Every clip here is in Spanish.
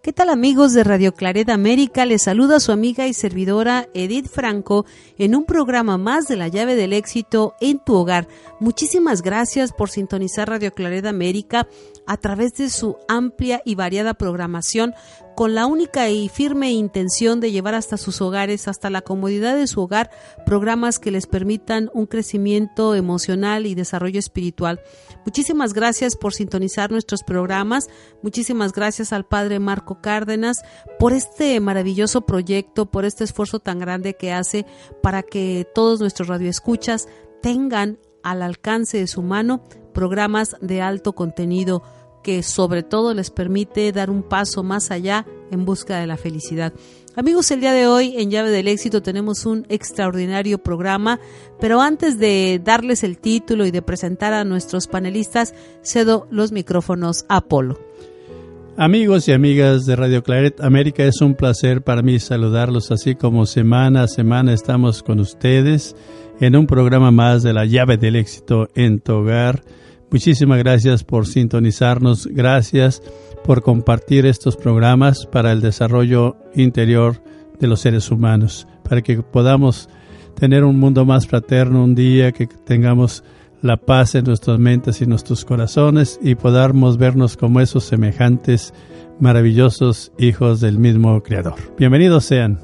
¿Qué tal amigos de Radio Claret América? Les saluda su amiga y servidora Edith Franco en un programa más de la llave del éxito en tu hogar. Muchísimas gracias por sintonizar Radio Claret América a través de su amplia y variada programación con la única y firme intención de llevar hasta sus hogares, hasta la comodidad de su hogar, programas que les permitan un crecimiento emocional y desarrollo espiritual. Muchísimas gracias por sintonizar nuestros programas. Muchísimas gracias al Padre Marco Cárdenas por este maravilloso proyecto, por este esfuerzo tan grande que hace para que todos nuestros radioescuchas tengan al alcance de su mano programas de alto contenido que sobre todo les permite dar un paso más allá en busca de la felicidad. Amigos, el día de hoy en Llave del Éxito tenemos un extraordinario programa, pero antes de darles el título y de presentar a nuestros panelistas, cedo los micrófonos a Apolo. Amigos y amigas de Radio Claret América, es un placer para mí saludarlos así como semana a semana estamos con ustedes en un programa más de la llave del éxito en tu hogar. Muchísimas gracias por sintonizarnos, gracias por compartir estos programas para el desarrollo interior de los seres humanos, para que podamos tener un mundo más fraterno un día, que tengamos la paz en nuestras mentes y nuestros corazones y podamos vernos como esos semejantes maravillosos hijos del mismo Creador. Bienvenidos sean.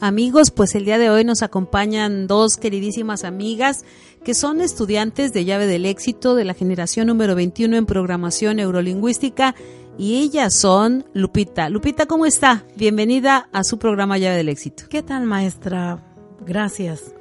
Amigos, pues el día de hoy nos acompañan dos queridísimas amigas que son estudiantes de llave del éxito de la generación número 21 en programación neurolingüística y ellas son Lupita. Lupita, ¿cómo está? Bienvenida a su programa Llave del Éxito. ¿Qué tal, maestra? Gracias.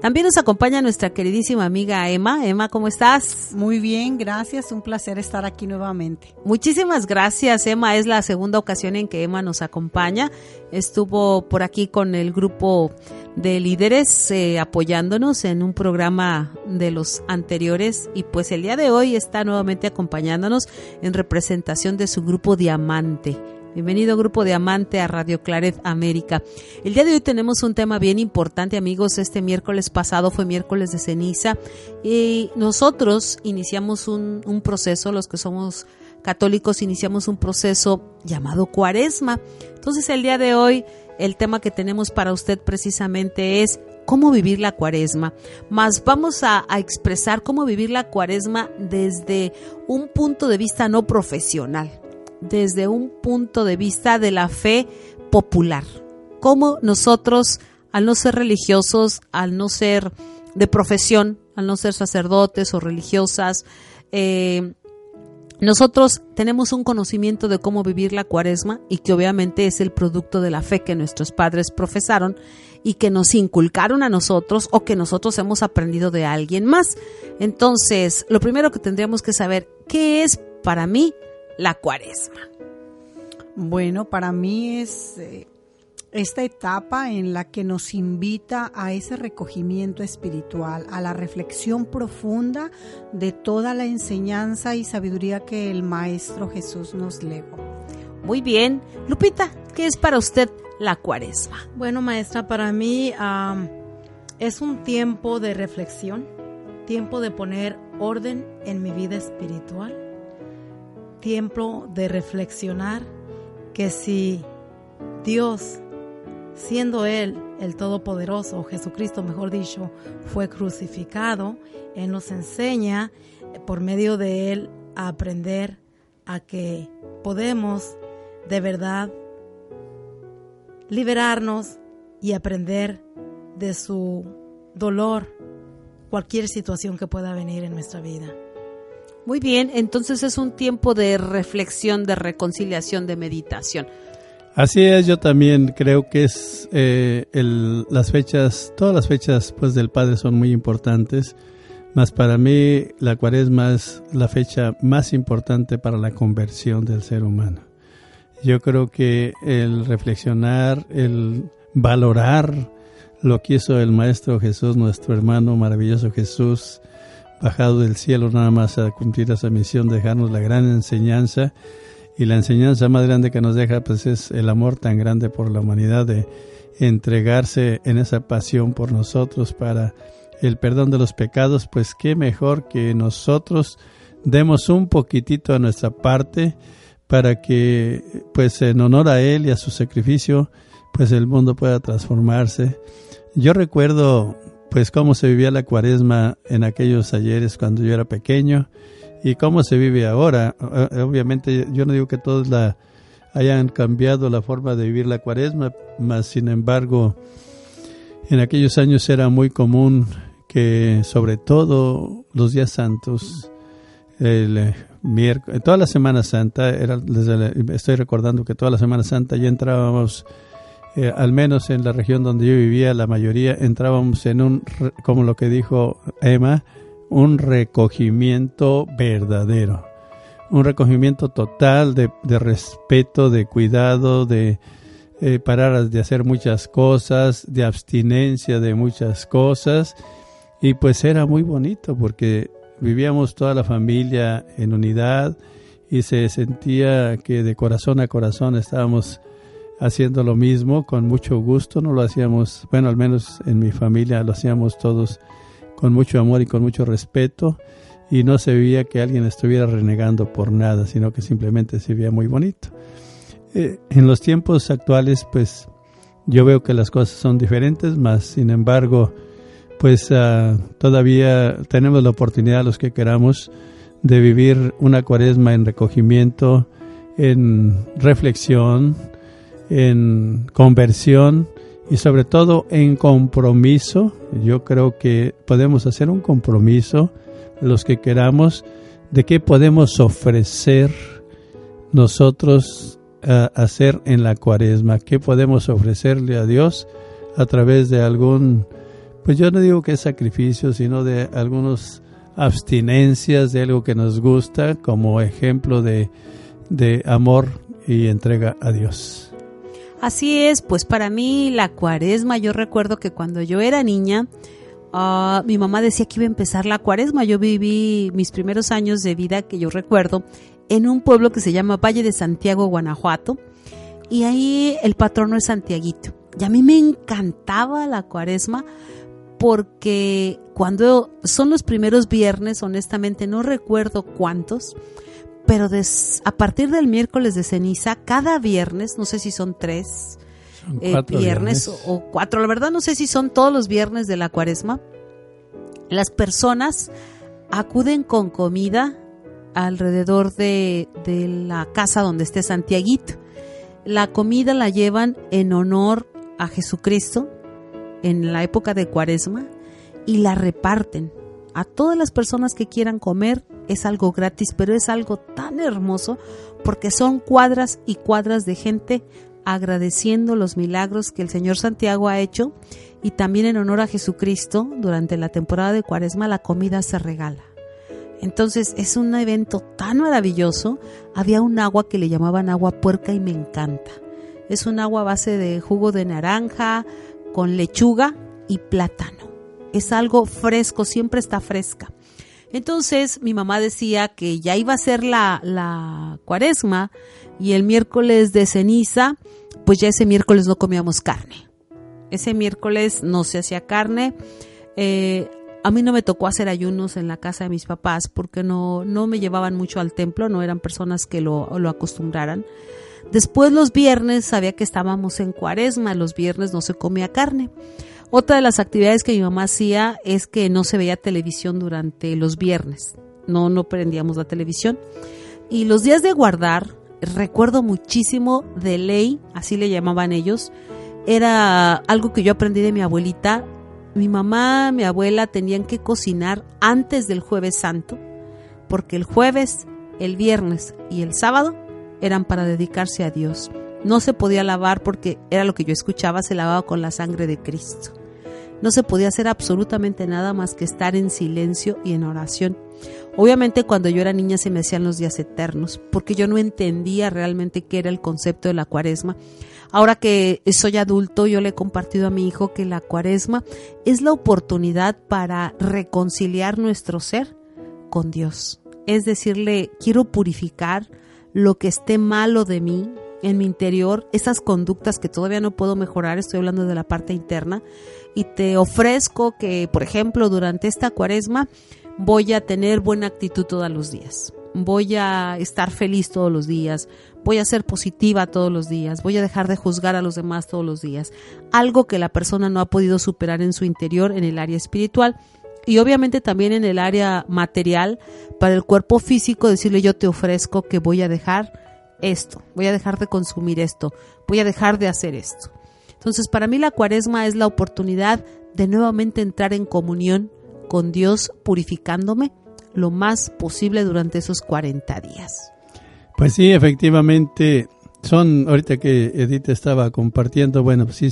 También nos acompaña nuestra queridísima amiga Emma. Emma, ¿cómo estás? Muy bien, gracias. Un placer estar aquí nuevamente. Muchísimas gracias, Emma. Es la segunda ocasión en que Emma nos acompaña. Estuvo por aquí con el grupo de líderes eh, apoyándonos en un programa de los anteriores y pues el día de hoy está nuevamente acompañándonos en representación de su grupo Diamante. Bienvenido Grupo Diamante a Radio Claret América. El día de hoy tenemos un tema bien importante amigos. Este miércoles pasado fue miércoles de ceniza y nosotros iniciamos un, proceso, los que somos católicos iniciamos un proceso llamado cuaresma. Entonces el día de hoy el tema que tenemos para usted precisamente es cómo vivir la cuaresma, más vamos a, expresar cómo vivir la cuaresma desde un punto de vista no profesional desde un punto de vista de la fe popular. Cómo nosotros, al no ser religiosos, al no ser de profesión, al no ser sacerdotes o religiosas, eh, nosotros tenemos un conocimiento de cómo vivir la cuaresma y que obviamente es el producto de la fe que nuestros padres profesaron y que nos inculcaron a nosotros o que nosotros hemos aprendido de alguien más. Entonces, lo primero que tendríamos que saber, ¿qué es para mí la cuaresma? Bueno, para mí es eh, esta etapa en la que nos invita a ese recogimiento espiritual, a la reflexión profunda de toda la enseñanza y sabiduría que el Maestro Jesús nos legó. Muy bien. Lupita, ¿qué es para usted la cuaresma? Bueno, maestra, para mí um, es un tiempo de reflexión, tiempo de poner orden en mi vida espiritual tiempo de reflexionar que si Dios, siendo Él el Todopoderoso, Jesucristo mejor dicho, fue crucificado, Él nos enseña eh, por medio de Él a aprender a que podemos de verdad liberarnos y aprender de su dolor cualquier situación que pueda venir en nuestra vida. Muy bien, entonces es un tiempo de reflexión, de reconciliación, de meditación. Así es, yo también creo que es eh, las fechas, todas las fechas pues del Padre son muy importantes, mas para mí la Cuaresma es la fecha más importante para la conversión del ser humano. Yo creo que el reflexionar, el valorar lo que hizo el Maestro Jesús, nuestro hermano maravilloso Jesús, bajado del cielo nada más a cumplir esa misión, dejarnos la gran enseñanza, y la enseñanza más grande que nos deja pues es el amor tan grande por la humanidad de entregarse en esa pasión por nosotros para el perdón de los pecados, pues qué mejor que nosotros demos un poquitito a nuestra parte para que pues en honor a él y a su sacrificio pues el mundo pueda transformarse. Yo recuerdo pues cómo se vivía la cuaresma en aquellos ayeres cuando yo era pequeño y cómo se vive ahora. Obviamente yo no digo que todos la hayan cambiado la forma de vivir la cuaresma, mas sin embargo en aquellos años era muy común que sobre todo los días santos, el eh, miércoles, toda la Semana Santa, era, estoy recordando que toda la Semana Santa ya entrábamos, eh, al menos en la región donde yo vivía, la mayoría entrábamos en un, como lo que dijo Emma, un recogimiento verdadero, un recogimiento total de, respeto, de cuidado, de eh, parar de hacer muchas cosas, de abstinencia de muchas cosas. Y pues era muy bonito porque vivíamos toda la familia en unidad y se sentía que de corazón a corazón estábamos haciendo lo mismo con mucho gusto, no lo hacíamos, bueno, al menos en mi familia lo hacíamos todos con mucho amor y con mucho respeto y no se veía que alguien estuviera renegando por nada, sino que simplemente se veía muy bonito. Eh, en los tiempos actuales, pues yo veo que las cosas son diferentes, más sin embargo, pues ah, todavía tenemos la oportunidad, los que queramos, de vivir una cuaresma en recogimiento, en reflexión, en conversión y sobre todo en compromiso. Yo creo que podemos hacer un compromiso, los que queramos, de qué podemos ofrecer nosotros a hacer en la cuaresma, qué podemos ofrecerle a Dios a través de algún, pues yo no digo que es sacrificio, sino de algunas abstinencias de algo que nos gusta como ejemplo de, de amor y entrega a Dios. Así es, pues para mí la cuaresma, yo recuerdo que cuando yo era niña, ah, mi mamá decía que iba a empezar la cuaresma. Yo viví mis primeros años de vida, que yo recuerdo, en un pueblo que se llama Valle de Santiago, Guanajuato, y ahí el patrono es Santiaguito. Y a mí me encantaba la cuaresma porque cuando son los primeros viernes, honestamente no recuerdo cuántos, pero a partir del miércoles de ceniza, cada viernes, no sé si son tres eh, viernes, O, cuatro, la verdad no sé si son todos los viernes de la cuaresma, las personas acuden con comida alrededor de, de la casa donde esté Santiaguito. La comida la llevan en honor a Jesucristo en la época de cuaresma y la reparten a todas las personas que quieran comer es algo gratis, pero es algo tan hermoso porque son cuadras y cuadras de gente agradeciendo los milagros que el Señor Santiago ha hecho y también en honor a Jesucristo durante la temporada de Cuaresma la comida se regala. Entonces es un evento tan maravilloso. Había un agua que le llamaban agua puerca y me encanta. Es un agua a base de jugo de naranja con lechuga y plátano es algo fresco, siempre está fresca. Entonces mi mamá decía que ya iba a ser la, la cuaresma y el miércoles de ceniza, pues ya ese miércoles no comíamos carne. Ese miércoles no se hacía carne. Eh, a mí no me tocó hacer ayunos en la casa de mis papás porque no, no me llevaban mucho al templo, no eran personas que lo, lo acostumbraran. Después los viernes sabía que estábamos en cuaresma, los viernes no se comía carne. Otra de las actividades que mi mamá hacía es que no se veía televisión durante los viernes. No, no prendíamos la televisión. Y los días de guardar, recuerdo muchísimo de ley, así le llamaban ellos. Era algo que yo aprendí de mi abuelita. mi mamá, mi abuela tenían que cocinar antes del jueves santo, porque el jueves, el viernes y el sábado eran para dedicarse a Dios. No se podía lavar porque era lo que yo escuchaba, se lavaba con la sangre de Cristo. No se podía hacer absolutamente nada más que estar en silencio y en oración. Obviamente cuando yo era niña se me hacían los días eternos, porque yo no entendía realmente qué era el concepto de la cuaresma. Ahora que soy adulto, yo le he compartido a mi hijo que la cuaresma es la oportunidad para reconciliar nuestro ser con Dios. Es decirle, quiero purificar lo que esté malo de mí, en mi interior, esas conductas que todavía no puedo mejorar, estoy hablando de la parte interna, y te ofrezco que, por ejemplo, durante esta cuaresma voy a tener buena actitud todos los días, voy a estar feliz todos los días, voy a ser positiva todos los días, voy a dejar de juzgar a los demás todos los días, algo que la persona no ha podido superar en su interior en el área espiritual y obviamente también en el área material, para el cuerpo físico, decirle yo te ofrezco que voy a dejar esto, voy a dejar de consumir esto, voy a dejar de hacer esto. Entonces, para mí la cuaresma es la oportunidad de nuevamente entrar en comunión con Dios, purificándome lo más posible durante esos 40 días. Pues sí, efectivamente, son, ahorita que Edith estaba compartiendo, bueno, pues sí,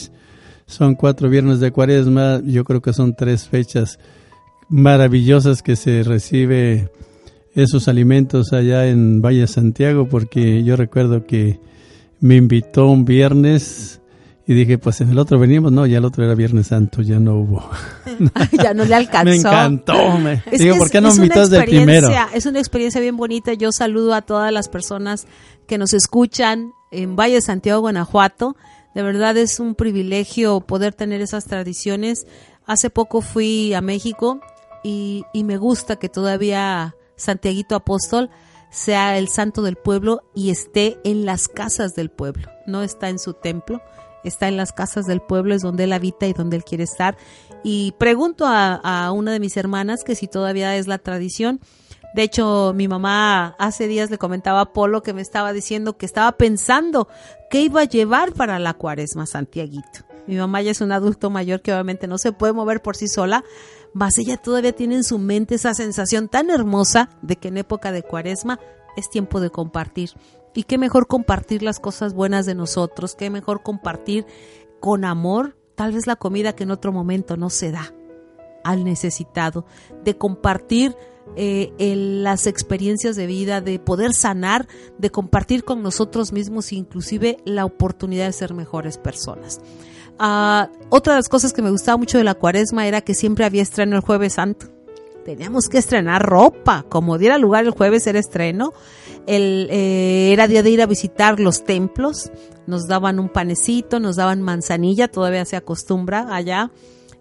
son cuatro viernes de cuaresma, yo creo que son tres fechas maravillosas que se recibe esos alimentos allá en Valle Santiago porque yo recuerdo que me invitó un viernes y dije, pues en el otro venimos, no, ya el otro era Viernes Santo, ya no hubo. ya no le alcanzó. me encantó. Me, digo, ¿por qué no invitas del primero? Es una experiencia bien bonita. Yo saludo a todas las personas que nos escuchan en Valle Santiago, Guanajuato. De verdad es un privilegio poder tener esas tradiciones. Hace poco fui a México y, y me gusta que todavía Santiaguito Apóstol sea el santo del pueblo y esté en las casas del pueblo, no está en su templo, está en las casas del pueblo, es donde él habita y donde él quiere estar. Y pregunto a, una de mis hermanas que si todavía es la tradición. De hecho, mi mamá hace días le comentaba a Polo que me estaba diciendo que estaba pensando qué iba a llevar para la cuaresma Santiaguito. Mi mamá ya es un adulto mayor que obviamente no se puede mover por sí sola, mas ella todavía tiene en su mente esa sensación tan hermosa de que en época de cuaresma es tiempo de compartir. Y qué mejor compartir las cosas buenas de nosotros, qué mejor compartir con amor tal vez la comida que en otro momento no se da al necesitado, de compartir eh, las experiencias de vida, de poder sanar, de compartir con nosotros mismos inclusive la oportunidad de ser mejores personas. Ah, otra de las cosas que me gustaba mucho de la cuaresma era que siempre había estreno el jueves santo. Teníamos que estrenar ropa, como diera lugar el jueves era estreno. El, eh, era día de ir a visitar los templos, nos daban un panecito, nos daban manzanilla, todavía se acostumbra allá.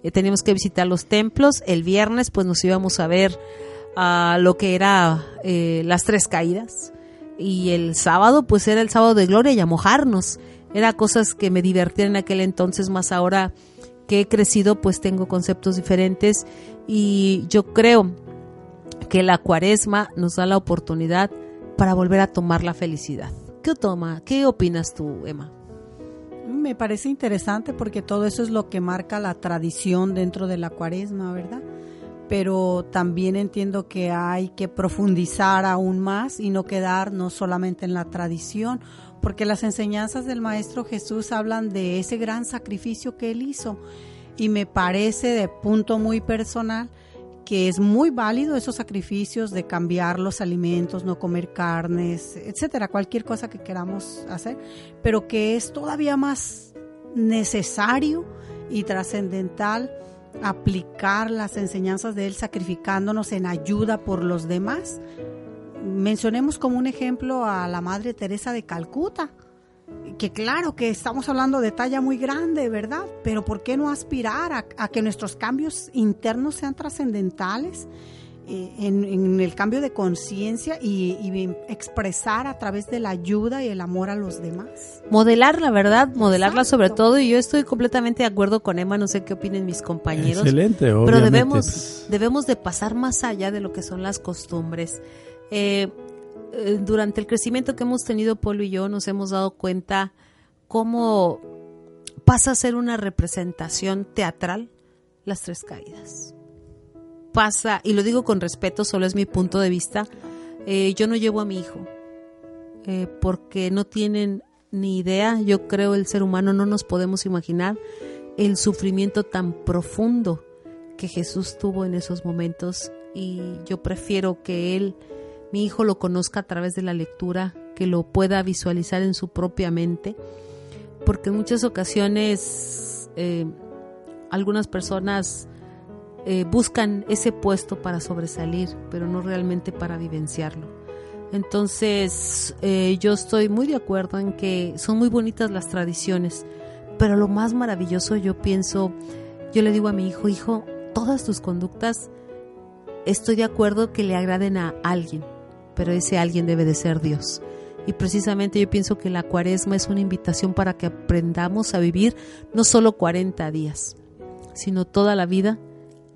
Eh, teníamos que visitar los templos. El viernes pues nos íbamos a ver a lo que era eh, las tres caídas. Y el sábado pues era el sábado de gloria y a mojarnos. Era cosas que me divertían en aquel entonces, más ahora que he crecido, pues tengo conceptos diferentes y yo creo que la cuaresma nos da la oportunidad para volver a tomar la felicidad. ¿Qué toma? ¿Qué opinas tú, Emma? Me parece interesante porque todo eso es lo que marca la tradición dentro de la cuaresma, ¿verdad? Pero también entiendo que hay que profundizar aún más y no quedarnos solamente en la tradición porque las enseñanzas del Maestro Jesús hablan de ese gran sacrificio que él hizo. Y me parece de punto muy personal que es muy válido esos sacrificios de cambiar los alimentos, no comer carnes, etcétera, cualquier cosa que queramos hacer, pero que es todavía más necesario y trascendental aplicar las enseñanzas de él sacrificándonos en ayuda por los demás mencionemos como un ejemplo a la Madre Teresa de Calcuta, que claro que estamos hablando de talla muy grande, ¿verdad? Pero ¿por qué no aspirar a, que nuestros cambios internos sean trascendentales? Eh, en, el cambio de conciencia y, expresar a través de la ayuda y el amor a los demás. Modelar la verdad, modelarla sobre todo y yo estoy completamente de acuerdo con Emma, no sé qué opinen mis compañeros. Excelente, obviamente. Pero debemos, debemos de pasar más allá de lo que son las costumbres. Eh, eh, durante el crecimiento que hemos tenido Polo y yo nos hemos dado cuenta cómo pasa a ser una representación teatral las tres caídas. Pasa, y lo digo con respeto, solo es mi punto de vista, eh, yo no llevo a mi hijo, porque no tienen ni idea, yo creo el ser humano no nos podemos imaginar el sufrimiento tan profundo que Jesús tuvo en esos momentos y yo prefiero que él, mi hijo, lo conozca a través de la lectura, que lo pueda visualizar en su propia mente, porque en muchas ocasiones eh, algunas personas eh, buscan ese puesto para sobresalir, pero no realmente para vivenciarlo. Entonces, eh, yo estoy muy de acuerdo en que son muy bonitas las tradiciones, pero lo más maravilloso yo pienso, yo le digo a mi hijo, hijo, todas tus conductas estoy de acuerdo que le agraden a alguien, pero ese alguien debe de ser Dios. Y precisamente yo pienso que la cuaresma es una invitación para que aprendamos a vivir no solo 40 días, sino toda la vida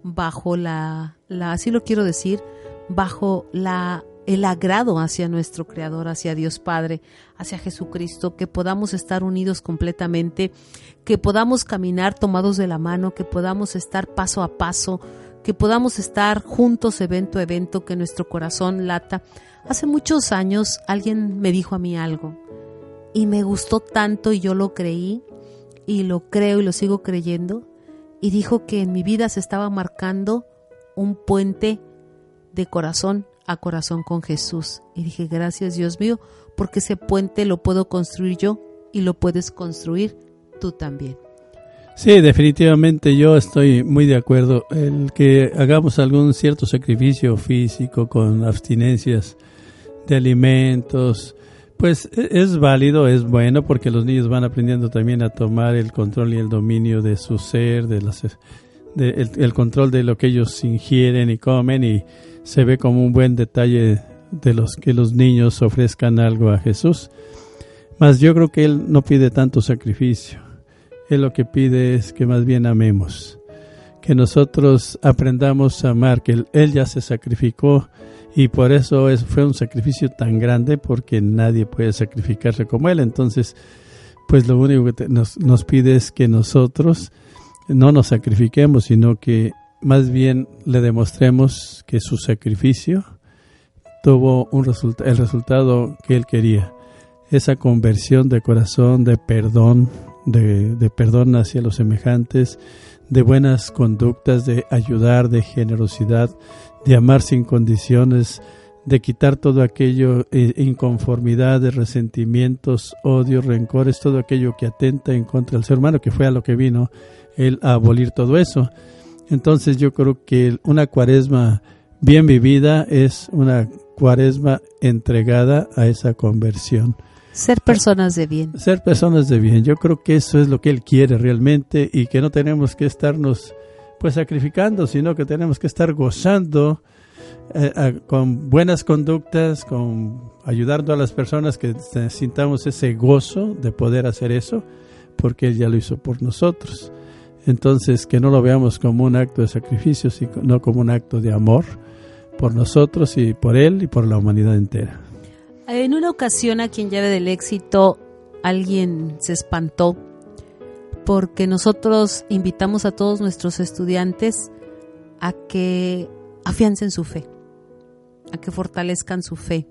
bajo la, la así lo quiero decir, bajo la el agrado hacia nuestro Creador, hacia Dios Padre, hacia Jesucristo, que podamos estar unidos completamente, que podamos caminar tomados de la mano, que podamos estar paso a paso, que podamos estar juntos evento a evento, que nuestro corazón lata. Hace muchos años alguien me dijo a mí algo y me gustó tanto y yo lo creí y lo creo y lo sigo creyendo y dijo que en mi vida se estaba marcando un puente de corazón a corazón con Jesús. Y dije, gracias Dios mío, porque ese puente lo puedo construir yo y lo puedes construir tú también. Sí, definitivamente yo estoy muy de acuerdo. El que hagamos algún cierto sacrificio físico con abstinencias de alimentos, pues e-, es válido, es bueno porque los niños van aprendiendo también a tomar el control y el dominio de su ser, de, las, el control de lo que ellos ingieren y comen y se ve como un buen detalle de los que los niños ofrezcan algo a Jesús. Mas yo creo que Él no pide tanto sacrificio. Él lo que pide es que más bien amemos, que nosotros aprendamos a amar, que Él ya se sacrificó y por eso es, fue un sacrificio tan grande porque nadie puede sacrificarse como Él. Entonces, pues lo único que nos, nos pide es que nosotros no nos sacrifiquemos, sino que más bien le demostremos que su sacrificio tuvo un el resultado que él quería, esa conversión de corazón, de perdón, de, perdón hacia los semejantes, de buenas conductas, de ayudar, de generosidad, de amar sin condiciones, de quitar todo aquello, eh, inconformidad, de resentimientos, odios, rencores, todo aquello que atenta en contra del ser humano, que fue a lo que vino él a abolir todo eso. Entonces yo creo que una cuaresma bien vivida es una cuaresma entregada a esa conversión. Ser personas de bien. Ser personas de bien. Yo creo que eso es lo que Él quiere realmente y que no tenemos que estarnos pues sacrificando, sino que tenemos que estar gozando eh, con buenas conductas, con ayudando a las personas que sintamos ese gozo de poder hacer eso, porque Él ya lo hizo por nosotros. Entonces, que no lo veamos como un acto de sacrificio, sino como un acto de amor por nosotros y por Él y por la humanidad entera. En una ocasión aquí en Llave del Éxito, alguien se espantó porque nosotros invitamos a todos nuestros estudiantes a que afiancen su fe, a que fortalezcan su fe.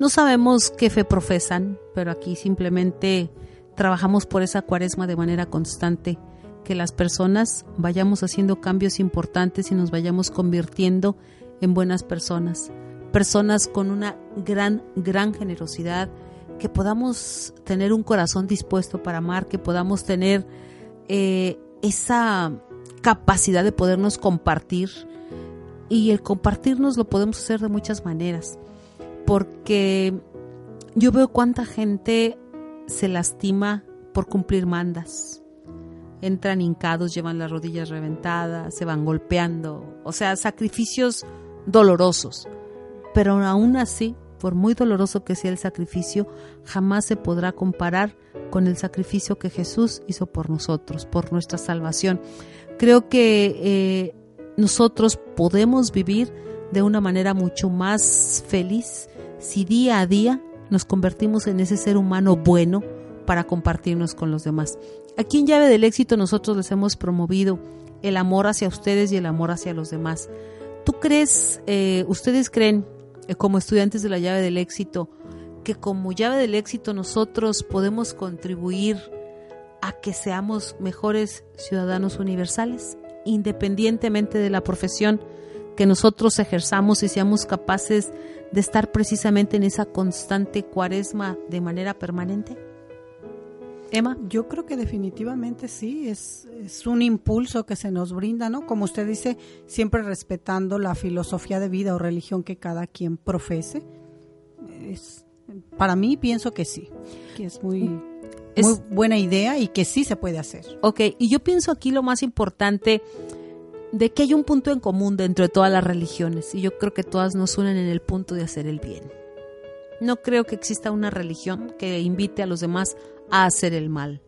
No sabemos qué fe profesan, pero aquí simplemente trabajamos por esa cuaresma de manera constante que las personas vayamos haciendo cambios importantes y nos vayamos convirtiendo en buenas personas, personas con una gran, gran generosidad, que podamos tener un corazón dispuesto para amar, que podamos tener eh, esa capacidad de podernos compartir. Y el compartirnos lo podemos hacer de muchas maneras, porque yo veo cuánta gente se lastima por cumplir mandas entran hincados, llevan las rodillas reventadas, se van golpeando, o sea, sacrificios dolorosos. Pero aún así, por muy doloroso que sea el sacrificio, jamás se podrá comparar con el sacrificio que Jesús hizo por nosotros, por nuestra salvación. Creo que eh, nosotros podemos vivir de una manera mucho más feliz si día a día nos convertimos en ese ser humano bueno para compartirnos con los demás. Aquí en Llave del Éxito nosotros les hemos promovido el amor hacia ustedes y el amor hacia los demás. ¿Tú crees, eh, ustedes creen, como estudiantes de la llave del éxito, que como llave del éxito nosotros podemos contribuir a que seamos mejores ciudadanos universales, independientemente de la profesión que nosotros ejerzamos y seamos capaces de estar precisamente en esa constante cuaresma de manera permanente? Emma. Yo creo que definitivamente sí, es, es, un impulso que se nos brinda, ¿no? Como usted dice, siempre respetando la filosofía de vida o religión que cada quien profese. Es, para mí pienso que sí, que es muy, muy buena idea y que sí se puede hacer. Ok, y yo pienso aquí lo más importante de que hay un punto en común dentro de todas las religiones y yo creo que todas nos unen en el punto de hacer el bien. No creo que exista una religión que invite a los demás a hacer el mal.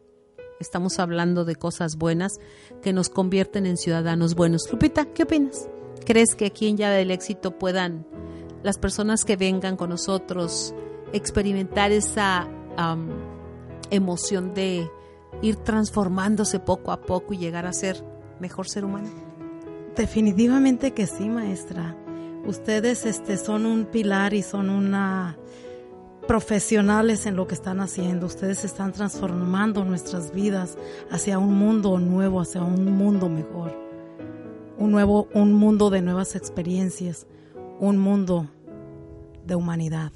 Estamos hablando de cosas buenas que nos convierten en ciudadanos buenos. Lupita, ¿qué opinas? ¿Crees que aquí en Llave del Éxito puedan las personas que vengan con nosotros experimentar esa emoción de ir transformándose poco a poco y llegar a ser mejor ser humano? Definitivamente que sí, maestra. Ustedes este, son un pilar y son una profesionales en lo que están haciendo. Ustedes están transformando nuestras vidas hacia un mundo nuevo, hacia un mundo mejor. Un nuevo, un mundo de nuevas experiencias, un mundo de humanidad.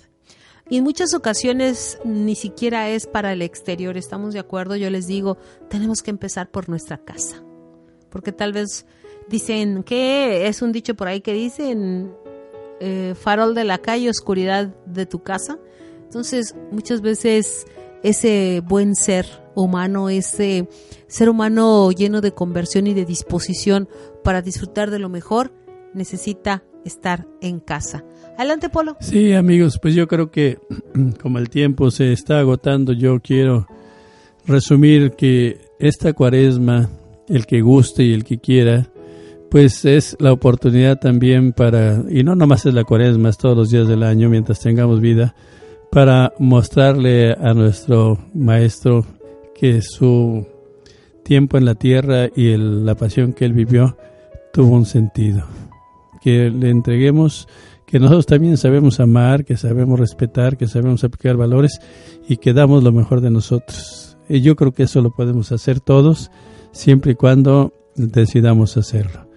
Y en muchas ocasiones ni siquiera es para el exterior, estamos de acuerdo, yo les digo, tenemos que empezar por nuestra casa. Porque tal vez dicen que es un dicho por ahí que dicen eh, farol de la calle, oscuridad de tu casa. Entonces, muchas veces ese buen ser humano, ese ser humano lleno de conversión y de disposición para disfrutar de lo mejor, necesita estar en casa. Adelante, Polo. Sí, amigos, pues yo creo que como el tiempo se está agotando, yo quiero resumir que esta cuaresma, el que guste y el que quiera, pues es la oportunidad también para, y no nomás es la cuaresma, es todos los días del año mientras tengamos vida, para mostrarle a nuestro maestro que su tiempo en la tierra y la pasión que él vivió tuvo un sentido. Que le entreguemos que nosotros también sabemos amar, que sabemos respetar, que sabemos aplicar valores y que damos lo mejor de nosotros. Y yo creo que eso lo podemos hacer todos, siempre y cuando decidamos hacerlo.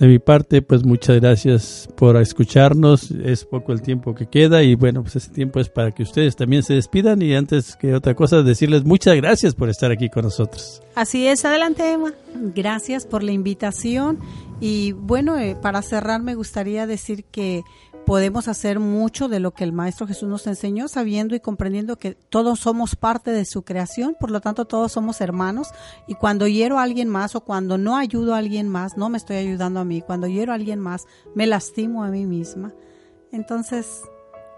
De mi parte, pues muchas gracias por escucharnos. Es poco el tiempo que queda y bueno, pues ese tiempo es para que ustedes también se despidan y antes que otra cosa decirles muchas gracias por estar aquí con nosotros. Así es, adelante Emma. Gracias por la invitación y bueno, eh, para cerrar me gustaría decir que podemos hacer mucho de lo que el Maestro Jesús nos enseñó, sabiendo y comprendiendo que todos somos parte de su creación, por lo tanto todos somos hermanos, y cuando hiero a alguien más o cuando no ayudo a alguien más, no me estoy ayudando a mí, cuando hiero a alguien más, me lastimo a mí misma. Entonces,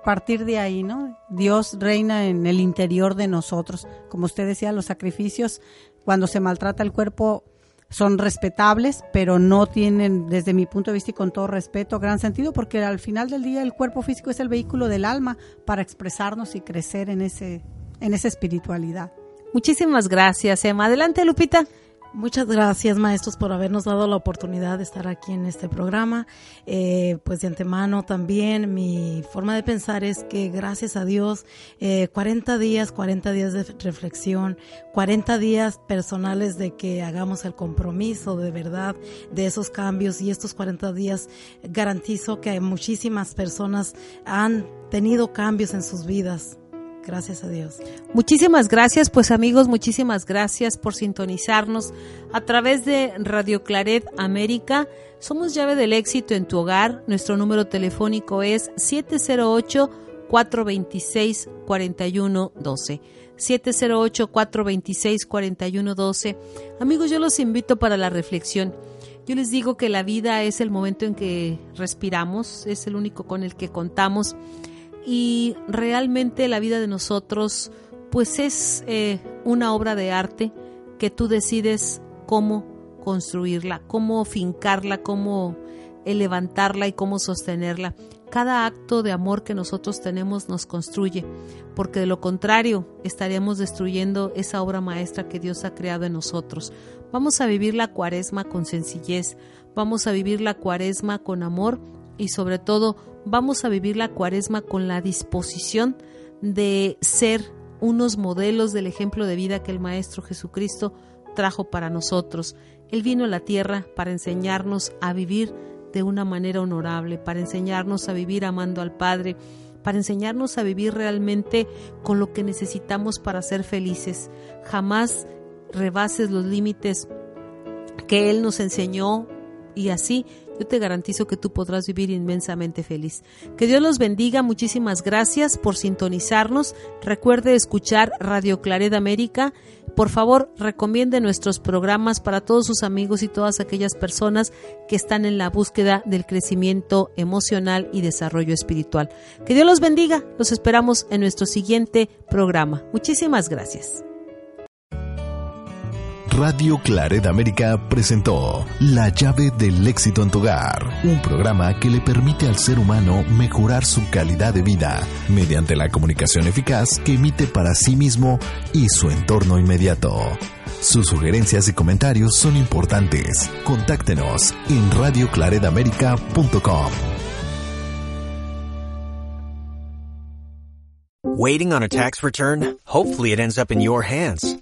partir de ahí, ¿no? Dios reina en el interior de nosotros. Como usted decía, los sacrificios, cuando se maltrata el cuerpo, son respetables, pero no tienen, desde mi punto de vista y con todo respeto, gran sentido, porque al final del día el cuerpo físico es el vehículo del alma para expresarnos y crecer en, ese, en esa espiritualidad. Muchísimas gracias, Emma. Adelante, Lupita. Muchas gracias, maestros, por habernos dado la oportunidad de estar aquí en este programa. Eh, pues de antemano también mi forma de pensar es que gracias a Dios, eh, 40 días, 40 días de reflexión, 40 días personales de que hagamos el compromiso de verdad de esos cambios y estos 40 días garantizo que muchísimas personas han tenido cambios en sus vidas Gracias a Dios. Muchísimas gracias, pues amigos, muchísimas gracias por sintonizarnos a través de Radio Claret América. Somos llave del éxito en tu hogar. Nuestro número telefónico es 708 426 4112. 708 426 4112. Amigos, yo los invito para la reflexión. Yo les digo que la vida es el momento en que respiramos, es el único con el que contamos y realmente la vida de nosotros pues es eh, una obra de arte que tú decides cómo construirla, cómo fincarla, cómo levantarla y cómo sostenerla. Cada acto de amor que nosotros tenemos nos construye, porque de lo contrario estaríamos destruyendo esa obra maestra que Dios ha creado en nosotros. Vamos a vivir la cuaresma con sencillez, vamos a vivir la cuaresma con amor y sobre todo vamos a vivir la cuaresma con la disposición de ser unos modelos del ejemplo de vida que el Maestro Jesucristo trajo para nosotros. Él vino a la tierra para enseñarnos a vivir de una manera honorable, para enseñarnos a vivir amando al Padre, para enseñarnos a vivir realmente con lo que necesitamos para ser felices. Jamás rebases los límites que Él nos enseñó y así yo te garantizo que tú podrás vivir inmensamente feliz. Que Dios los bendiga, muchísimas gracias por sintonizarnos. Recuerde escuchar Radio Claret América. Por favor, recomiende nuestros programas para todos sus amigos y todas aquellas personas que están en la búsqueda del crecimiento emocional y desarrollo espiritual. Que Dios los bendiga. Los esperamos en nuestro siguiente programa. Muchísimas gracias. Radio Claret América presentó La llave del éxito en tu hogar, un programa que le permite al ser humano mejorar su calidad de vida mediante la comunicación eficaz que emite para sí mismo y su entorno inmediato. Sus sugerencias y comentarios son importantes. Contáctenos en radioclaredamerica.com. Waiting on a tax return? Hopefully it ends up in your hands.